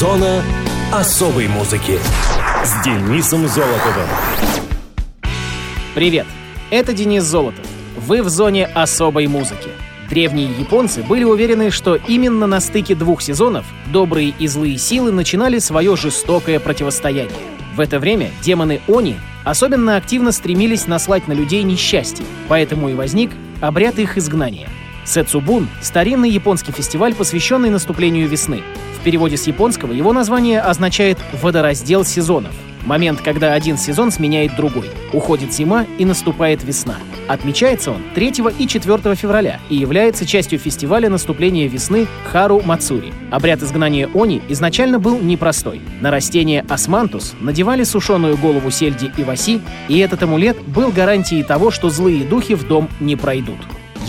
Зона особой музыки с Денисом Золотовым. Привет, это Денис Золотов. Вы в зоне особой музыки. Древние японцы были уверены, что именно на стыке двух сезонов добрые и злые силы начинали свое жестокое противостояние. В это время демоны Они особенно активно стремились наслать на людей несчастье, поэтому и возник обряд их изгнания. Сэцубун — старинный японский фестиваль, посвященный наступлению весны. В переводе с японского его название означает «водораздел сезонов». Момент, когда один сезон сменяет другой. Уходит зима и наступает весна. Отмечается он 3 и 4 февраля и является частью фестиваля наступления весны Хару Мацури. Обряд изгнания Они изначально был непростой. На растение османтус надевали сушеную голову сельди и васи, и этот амулет был гарантией того, что злые духи в дом не пройдут.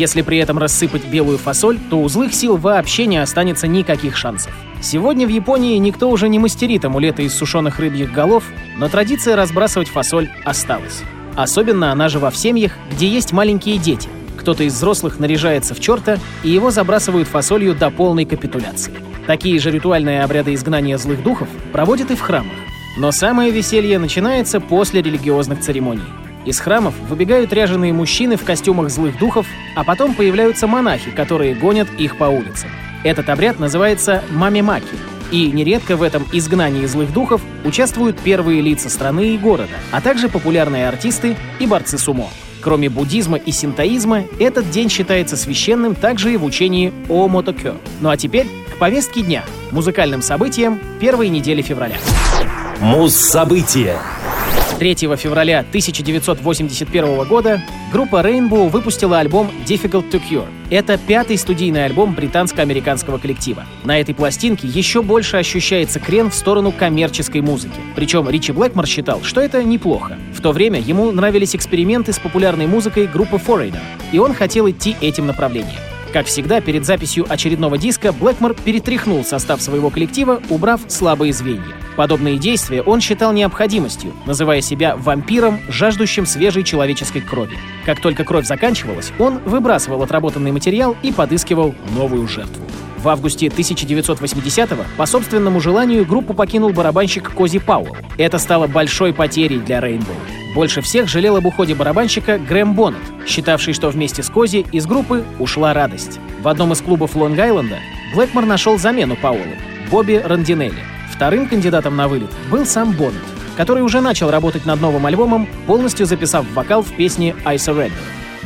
Если при этом рассыпать белую фасоль, то у злых сил вообще не останется никаких шансов. Сегодня в Японии никто уже не мастерит амулеты из сушеных рыбьих голов, но традиция разбрасывать фасоль осталась. Особенно она жива в семьях, где есть маленькие дети. Кто-то из взрослых наряжается в черта, и его забрасывают фасолью до полной капитуляции. Такие же ритуальные обряды изгнания злых духов проводят и в храмах. Но самое веселье начинается после религиозных церемоний. Из храмов выбегают ряженые мужчины в костюмах злых духов, а потом появляются монахи, которые гонят их по улицам. Этот обряд называется мамимаки, и нередко в этом изгнании злых духов участвуют первые лица страны и города, а также популярные артисты и борцы сумо. Кроме буддизма и синтоизма, этот день считается священным также и в учении о мотокё. Ну а теперь к повестке дня, музыкальным событиям первой недели февраля. Муз-события. 3 февраля 1981 года группа Rainbow выпустила альбом Difficult to Cure. Это пятый студийный альбом британско-американского коллектива. На этой пластинке еще больше ощущается крен в сторону коммерческой музыки. Причем Ричи Блэкмор считал, что это неплохо. В то время ему нравились эксперименты с популярной музыкой группы Foreigner, и он хотел идти этим направлением. Как всегда, перед записью очередного диска Блэкмор перетряхнул состав своего коллектива, убрав слабые звенья. Подобные действия он считал необходимостью, называя себя вампиром, жаждущим свежей человеческой крови. Как только кровь заканчивалась, он выбрасывал отработанный материал и подыскивал новую жертву. В августе 1980-го по собственному желанию группу покинул барабанщик Кози Пауэлл. Это стало большой потерей для Рейнбоу. Больше всех жалел об уходе барабанщика Грэм Боннет, считавший, что вместе с Кози из группы ушла радость. В одном из клубов Лонг-Айленда Блэкмор нашел замену Пауэллу — Бобби Рандинелли. Вторым кандидатом на вылет был сам Боннет, который уже начал работать над новым альбомом, полностью записав вокал в песне «I Surrender».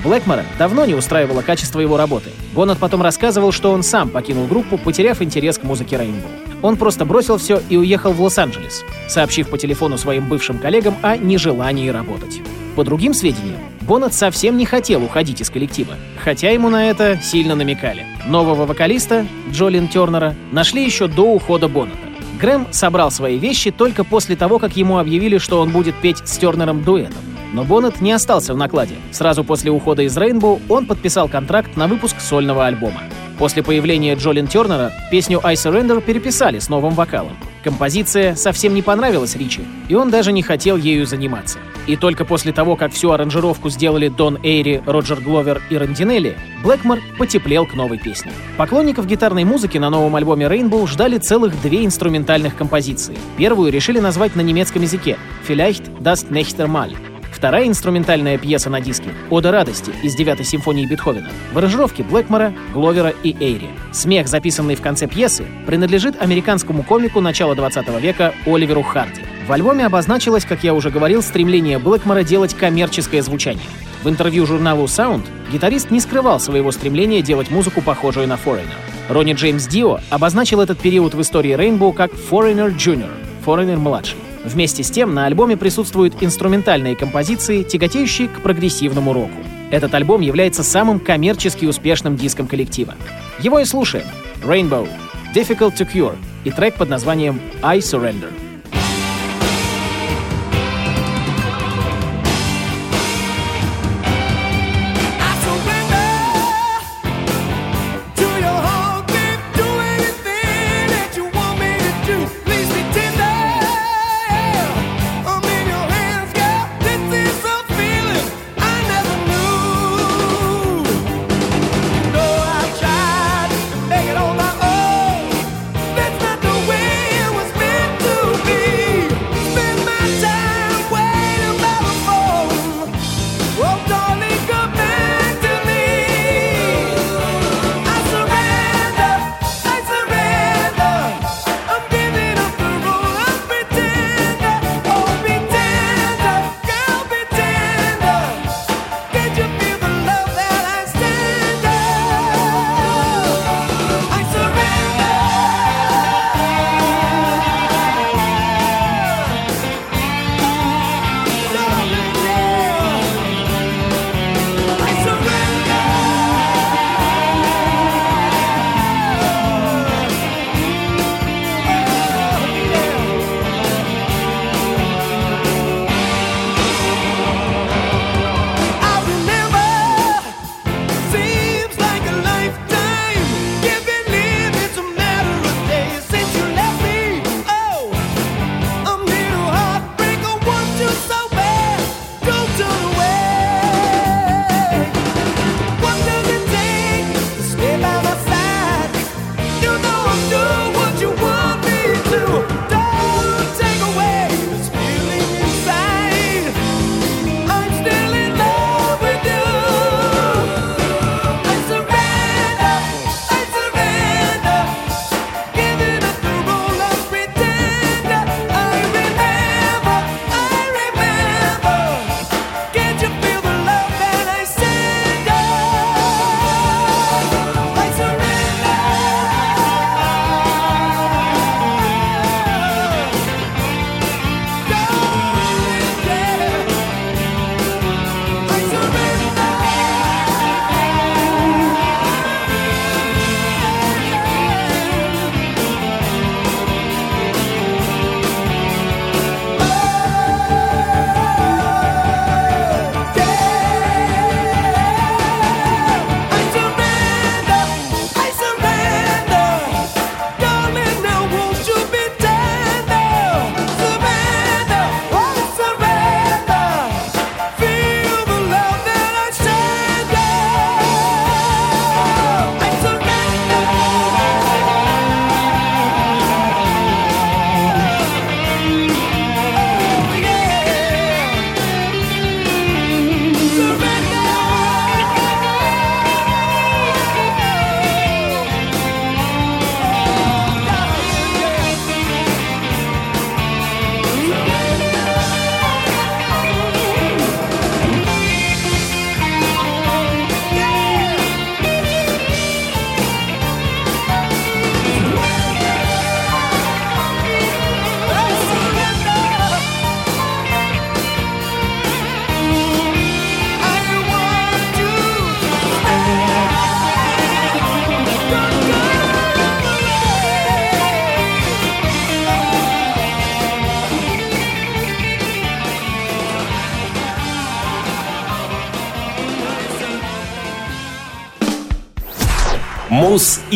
Блэкмора давно не устраивало качество его работы. Боннет потом рассказывал, что он сам покинул группу, потеряв интерес к музыке Рейнбоу. Он просто бросил все и уехал в Лос-Анджелес, сообщив по телефону своим бывшим коллегам о нежелании работать. По другим сведениям, Боннет совсем не хотел уходить из коллектива, хотя ему на это сильно намекали. Нового вокалиста, Джолин Тернера, нашли еще до ухода Боннета. Грэм собрал свои вещи только после того, как ему объявили, что он будет петь с Тернером дуэтом. Но Боннет не остался в накладе. Сразу после ухода из Rainbow он подписал контракт на выпуск сольного альбома. После появления Джолин Тернера песню «I Surrender» переписали с новым вокалом. Композиция совсем не понравилась Ричи, и он даже не хотел ею заниматься. И только после того, как всю аранжировку сделали Дон Эйри, Роджер Гловер и Рандинелли, Блэкмор потеплел к новой песне. Поклонников гитарной музыки на новом альбоме Rainbow ждали целых две инструментальных композиции. Первую решили назвать на немецком языке «Vielleicht das nächste Mal», Вторая инструментальная пьеса на диске «Ода радости» из девятой симфонии Бетховена в аранжировке Блэкмора, Гловера и Эйри. Смех, записанный в конце пьесы, принадлежит американскому комику начала 20 века Оливеру Харди. В альбоме обозначилось, как я уже говорил, стремление Блэкмора делать коммерческое звучание. В интервью журналу Sound гитарист не скрывал своего стремления делать музыку, похожую на Foreigner. Ронни Джеймс Дио обозначил этот период в истории Rainbow как Foreigner Junior, Foreigner младший. Вместе с тем на альбоме присутствуют инструментальные композиции, тяготеющие к прогрессивному року. Этот альбом является самым коммерчески успешным диском коллектива. Его и слушаем. Rainbow, Difficult to Cure и трек под названием I Surrender.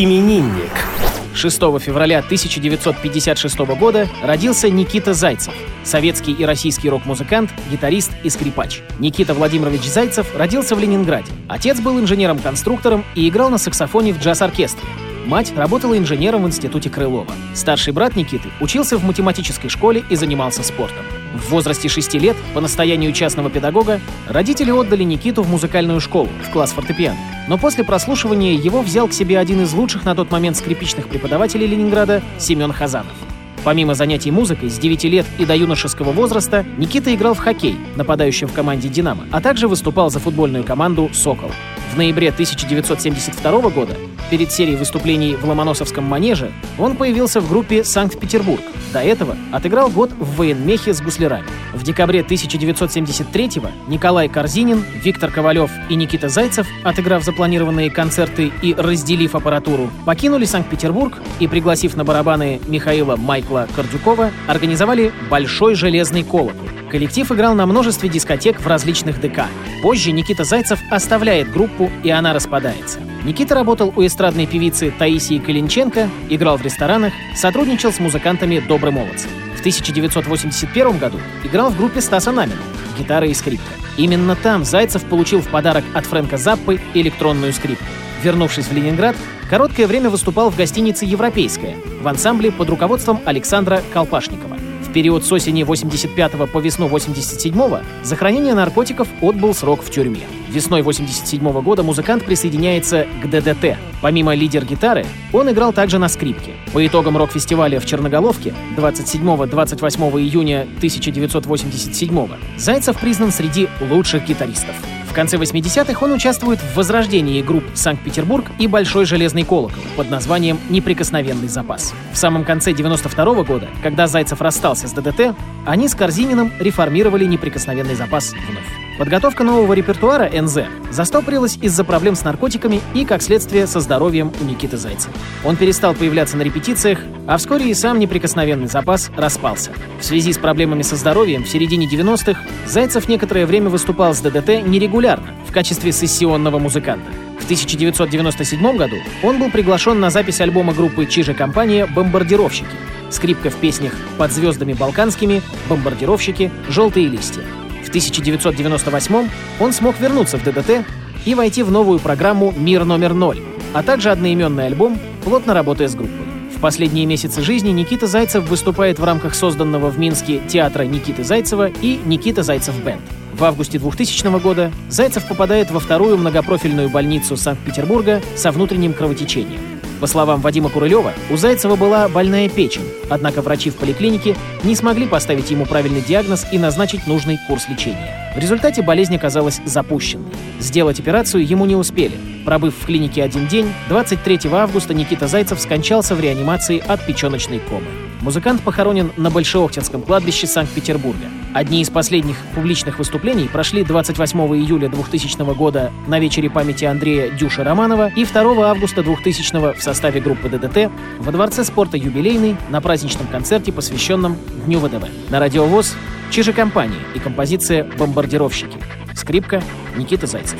Мус-именинник. 6 февраля 1956 года родился Никита Зайцев, советский и российский рок-музыкант, гитарист и скрипач. Никита Владимирович Зайцев родился в Ленинграде. Отец был инженером-конструктором и играл на саксофоне в джаз-оркестре. Мать работала инженером в институте Крылова. Старший брат Никиты учился в математической школе и занимался спортом. В возрасте 6 лет, по настоянию частного педагога, родители отдали Никиту в музыкальную школу, в класс фортепиано. Но после прослушивания его взял к себе один из лучших на тот момент скрипичных преподавателей Ленинграда Семен Хазанов. Помимо занятий музыкой, с 9 лет и до юношеского возраста Никита играл в хоккей, нападающим в команде «Динамо», а также выступал за футбольную команду «Сокол». В ноябре 1972 года, перед серией выступлений в Ломоносовском манеже, он появился в группе «Санкт-Петербург». До этого отыграл год в военмехе с гуслярами. В декабре 1973 Николай Корзинин, Виктор Ковалев и Никита Зайцев, отыграв запланированные концерты и разделив аппаратуру, покинули Санкт-Петербург и, пригласив на барабаны Михаила Майкла Кордюкова, организовали «Большой железный колокол», Коллектив играл на множестве дискотек в различных ДК. Позже Никита Зайцев оставляет группу, и она распадается. Никита работал у эстрадной певицы Таисии Калинченко, играл в ресторанах, сотрудничал с музыкантами «Добрый молодцы». В 1981 году играл в группе Стаса Намина «Гитара и скрипка». Именно там Зайцев получил в подарок от Фрэнка Заппы электронную скрипку. Вернувшись в Ленинград, короткое время выступал в гостинице «Европейская» в ансамбле под руководством Александра Колпашникова. Период с осени 85 по весну 87 за хранение наркотиков отбыл срок в тюрьме. Весной 87 года музыкант присоединяется к ДДТ. Помимо лидер-гитары, он играл также на скрипке. По итогам рок-фестиваля в Черноголовке 27-28 июня 1987 Зайцев признан среди лучших гитаристов. В конце 80-х он участвует в возрождении групп «Санкт-Петербург» и «Большой железный колокол» под названием «Неприкосновенный запас». В самом конце 92 -го года, когда Зайцев расстался с ДДТ, они с Корзининым реформировали «Неприкосновенный запас» вновь. Подготовка нового репертуара НЗ застопорилась из-за проблем с наркотиками и, как следствие, со здоровьем у Никиты Зайцева. Он перестал появляться на репетициях, а вскоре и сам неприкосновенный запас распался. В связи с проблемами со здоровьем в середине 90-х Зайцев некоторое время выступал с ДДТ нерегулярно в качестве сессионного музыканта. В 1997 году он был приглашен на запись альбома группы «Чижа компания» «Бомбардировщики». Скрипка в песнях «Под звездами балканскими», «Бомбардировщики», «Желтые листья». В 1998 он смог вернуться в ДДТ и войти в новую программу «Мир номер ноль», а также одноименный альбом, плотно работая с группой. В последние месяцы жизни Никита Зайцев выступает в рамках созданного в Минске театра Никиты Зайцева и Никита Зайцев Бенд. В августе 2000 года Зайцев попадает во вторую многопрофильную больницу Санкт-Петербурга со внутренним кровотечением. По словам Вадима Курылева, у Зайцева была больная печень, однако врачи в поликлинике не смогли поставить ему правильный диагноз и назначить нужный курс лечения. В результате болезнь оказалась запущенной. Сделать операцию ему не успели. Пробыв в клинике один день, 23 августа Никита Зайцев скончался в реанимации от печеночной комы. Музыкант похоронен на Большеохтинском кладбище Санкт-Петербурга. Одни из последних публичных выступлений прошли 28 июля 2000 года на вечере памяти Андрея Дюша Романова и 2 августа 2000 в составе группы ДДТ во Дворце спорта «Юбилейный» на праздничном концерте, посвященном Дню ВДВ. На радиовоз Чижи компания и композиция «Бомбардировщики». Скрипка Никита Зайцев.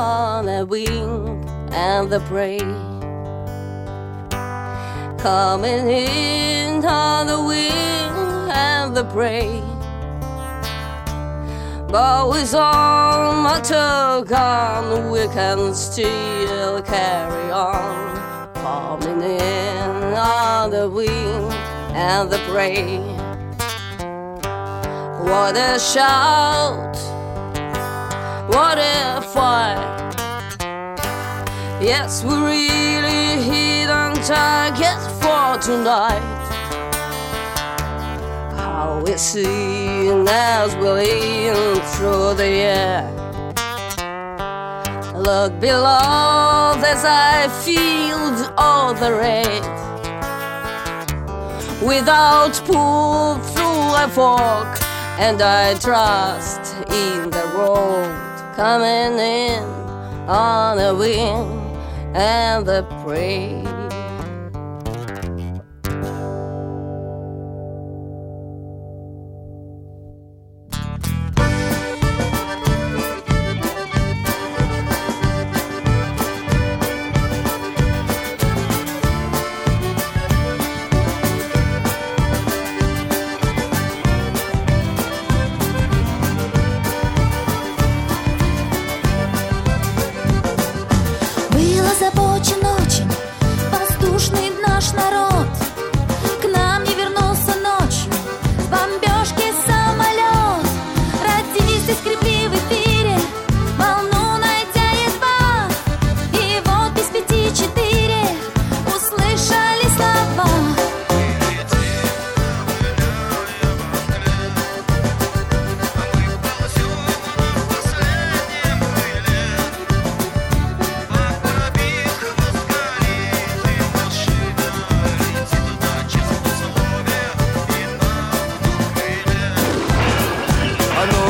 On the wing and the prey. Coming in on the wing and the prey. But with all my tug on, we can still carry on. Coming in on the wing and the prey. What a shout! What if I? Yes, we really hit on target for tonight. How we sing as we lean through the air. Look below as I feel all the rain. Without pull through a fork, and I trust in the road coming in on the wind and the prey.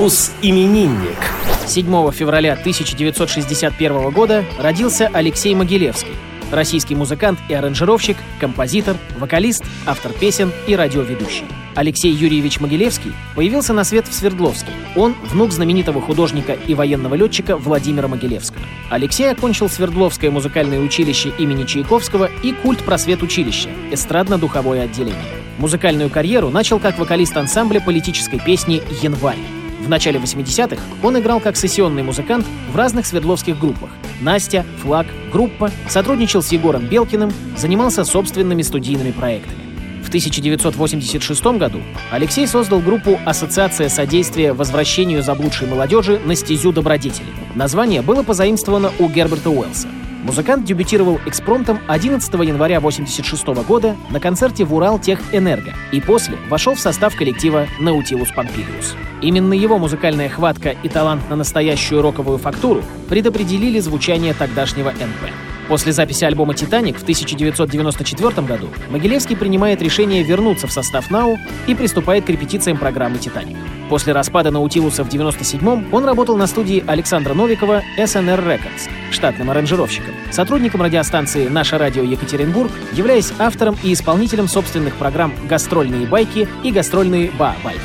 Мус-именинник. 7 февраля 1961 года родился Алексей Могилевский, российский музыкант и аранжировщик, композитор, вокалист, автор песен и радиоведущий. Алексей Юрьевич Могилевский появился на свет в Свердловске. Он – внук знаменитого художника и военного летчика Владимира Могилевского. Алексей окончил Свердловское музыкальное училище имени Чайковского и культ просвет училища – эстрадно-духовое отделение. Музыкальную карьеру начал как вокалист ансамбля политической песни «Январь». В начале 80-х он играл как сессионный музыкант в разных свердловских группах. Настя, Флаг, Группа, сотрудничал с Егором Белкиным, занимался собственными студийными проектами. В 1986 году Алексей создал группу «Ассоциация содействия возвращению заблудшей молодежи на стезю добродетели». Название было позаимствовано у Герберта Уэллса. Музыкант дебютировал экспромтом 11 января 1986 года на концерте в Урал Энерго и после вошел в состав коллектива Наутилус Помпилиус. Именно его музыкальная хватка и талант на настоящую роковую фактуру предопределили звучание тогдашнего НП. После записи альбома «Титаник» в 1994 году Могилевский принимает решение вернуться в состав НАУ и приступает к репетициям программы «Титаник». После распада Наутилуса в 1997 он работал на студии Александра Новикова SNR Records, штатным аранжировщиком, сотрудником радиостанции «Наше радио Екатеринбург», являясь автором и исполнителем собственных программ «Гастрольные байки» и «Гастрольные ба-байки».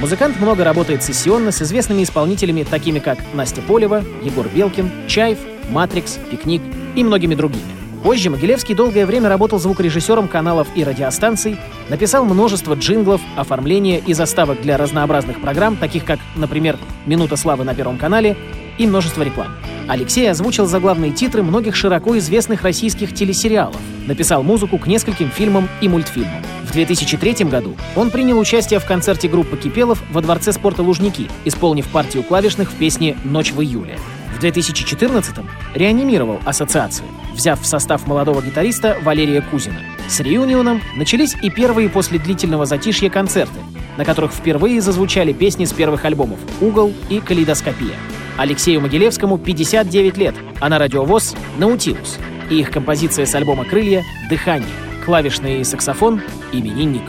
Музыкант много работает сессионно с известными исполнителями, такими как Настя Полева, Егор Белкин, Чаев, Матрикс, Пикник и многими другими. Позже Могилевский долгое время работал звукорежиссером каналов и радиостанций, написал множество джинглов, оформления и заставок для разнообразных программ, таких как, например, «Минута славы» на Первом канале и множество реклам. Алексей озвучил заглавные титры многих широко известных российских телесериалов, написал музыку к нескольким фильмам и мультфильмам. В 2003 году он принял участие в концерте группы «Кипелов» во Дворце спорта «Лужники», исполнив партию клавишных в песне «Ночь в июле». В 2014-м реанимировал ассоциацию, взяв в состав молодого гитариста Валерия Кузина. С реюнионом начались и первые после длительного затишья концерты, на которых впервые зазвучали песни с первых альбомов «Угол» и «Калейдоскопия». Алексею Могилевскому 59 лет, а на радиовоз «Наутилус». И их композиция с альбома «Крылья» «Дыхание», клавишный саксофон «Именинник».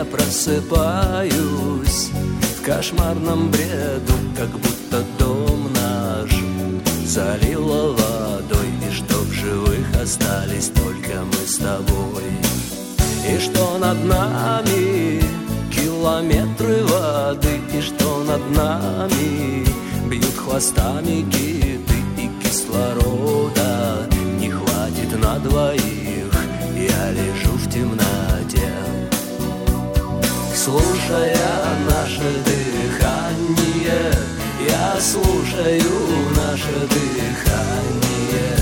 Я просыпаюсь В кошмарном бреду, как будто дом наш Залило водой И что в живых остались только мы с тобой. И что над нами километры воды И что над нами бьют хвостами киты И кислорода слушаю наше дыхание.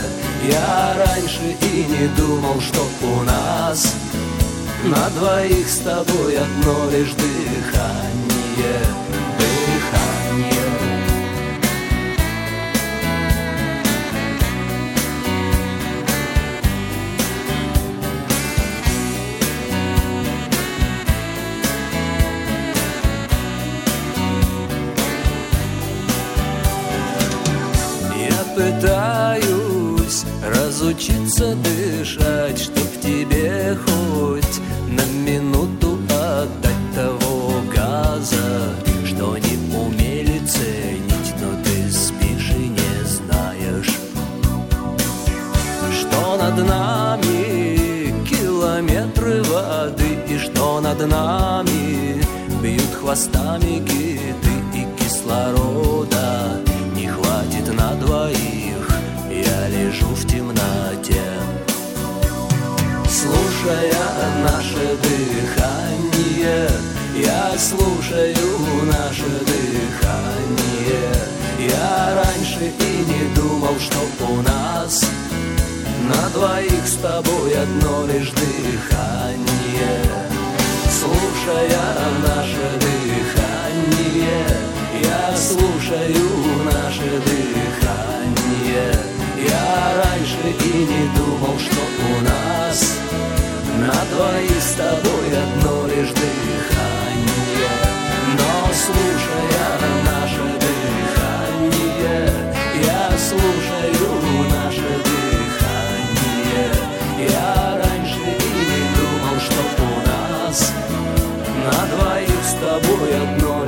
Я раньше и не думал, что у нас На двоих с тобой одно лишь дыхание пытаюсь разучиться дышать, чтоб тебе хоть на минуту отдать того газа, что не умели ценить, но ты спишь и не знаешь, что над нами километры воды и что над нами бьют хвостами киты и кислорода Слушая наше дыхание. Я слушаю наше дыхание. Я раньше и не думал, что у нас На двоих с тобой одно лишь дыхание. Слушая наше дыхание Я слушаю тобой одно лишь дыхание Но слушая наше дыхание Я слушаю наше дыхание. Я раньше и не думал, что у нас На двоих с тобой одно